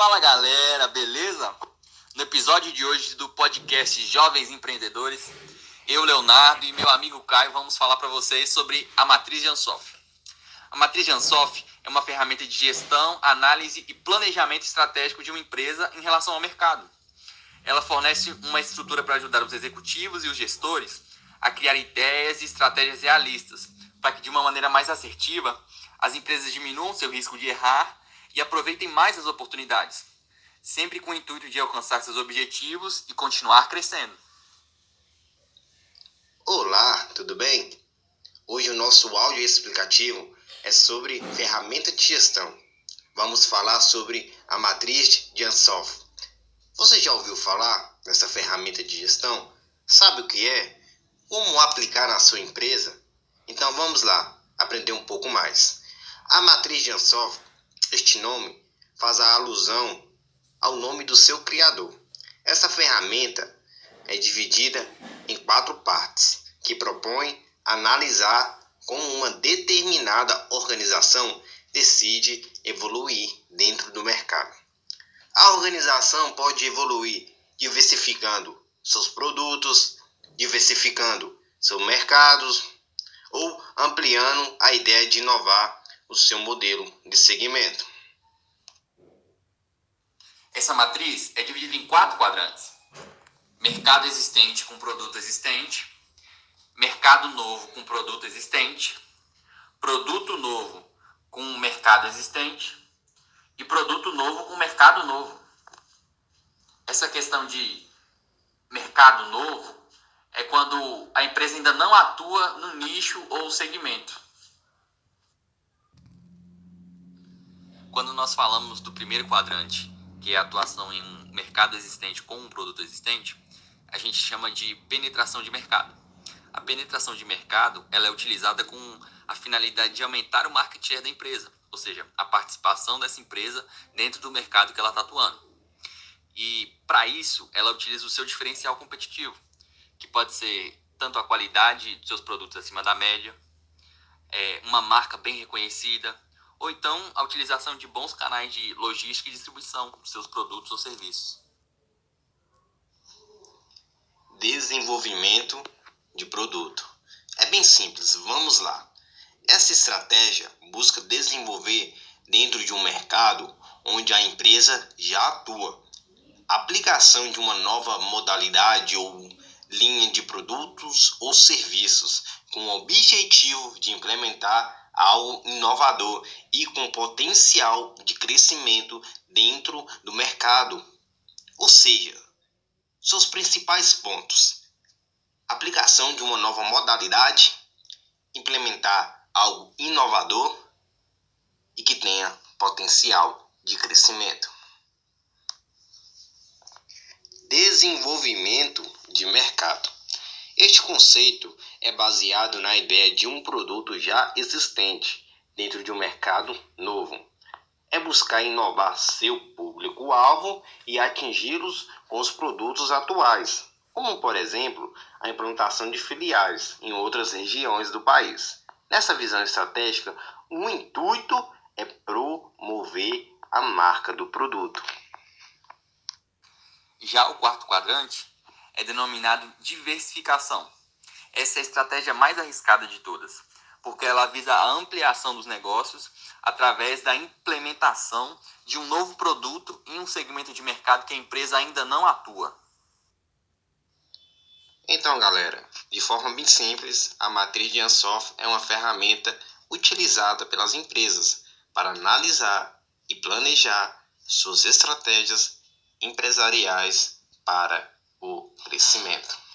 Fala galera, beleza? No episódio de hoje do podcast Jovens Empreendedores, eu, Leonardo e meu amigo Caio vamos falar para vocês sobre a matriz de Ansoff. A matriz de Ansoff é uma ferramenta de gestão, análise e planejamento estratégico de uma empresa em relação ao mercado. Ela fornece uma estrutura para ajudar os executivos e os gestores a criar ideias e estratégias realistas, para que de uma maneira mais assertiva as empresas diminuam seu risco de errar e aproveitem mais as oportunidades, sempre com o intuito de alcançar seus objetivos e continuar crescendo. Olá, tudo bem? Hoje o nosso áudio explicativo é sobre ferramenta de gestão. Vamos falar sobre a matriz de Ansoff. Você já ouviu falar dessa ferramenta de gestão? Sabe o que é? Como aplicar na sua empresa? Então vamos lá, aprender um pouco mais. A matriz de Ansoff, este nome, faz a alusão ao nome do seu criador. Essa ferramenta é dividida em quatro partes, que propõe analisar como uma determinada organização decide evoluir dentro do mercado. A organização pode evoluir diversificando seus produtos, diversificando seus mercados ou ampliando a ideia de inovar o seu modelo de segmento. Essa matriz é dividida em quatro quadrantes: mercado existente com produto existente, mercado novo com produto existente, produto novo com mercado existente e produto novo com mercado novo. Essa questão de mercado novo é quando a empresa ainda não atua no nicho ou segmento. Quando nós falamos do primeiro quadrante, que é a atuação em um mercado existente com um produto existente, a gente chama de penetração de mercado. A penetração de mercado ela é utilizada com a finalidade de aumentar o market share da empresa, ou seja, a participação dessa empresa dentro do mercado que ela está atuando. E para isso, ela utiliza o seu diferencial competitivo, que pode ser tanto a qualidade dos seus produtos acima da média, é, uma marca bem reconhecida, ou então a utilização de bons canais de logística e distribuição dos seus produtos ou serviços. Desenvolvimento de produto. É bem simples, vamos lá. Essa estratégia busca desenvolver dentro de um mercado onde a empresa já atua. A aplicação de uma nova modalidade ou linha de produtos ou serviços com o objetivo de implementar algo inovador e com potencial de crescimento dentro do mercado. Ou seja, seus principais pontos: aplicação de uma nova modalidade, implementar algo inovador e que tenha potencial de crescimento. Desenvolvimento de mercado. Este conceito é baseado na ideia de um produto já existente dentro de um mercado novo. É buscar inovar seu público-alvo e atingi-los com os produtos atuais, como, por exemplo, a implantação de filiais em outras regiões do país. Nessa visão estratégica, o intuito é promover a marca do produto. Já o quarto quadrante é denominado diversificação. Essa é a estratégia mais arriscada de todas, porque ela visa a ampliação dos negócios através da implementação de um novo produto em um segmento de mercado que a empresa ainda não atua. Então, galera, de forma bem simples, a matriz de Ansoff é uma ferramenta utilizada pelas empresas para analisar e planejar suas estratégias empresariais para o crescimento.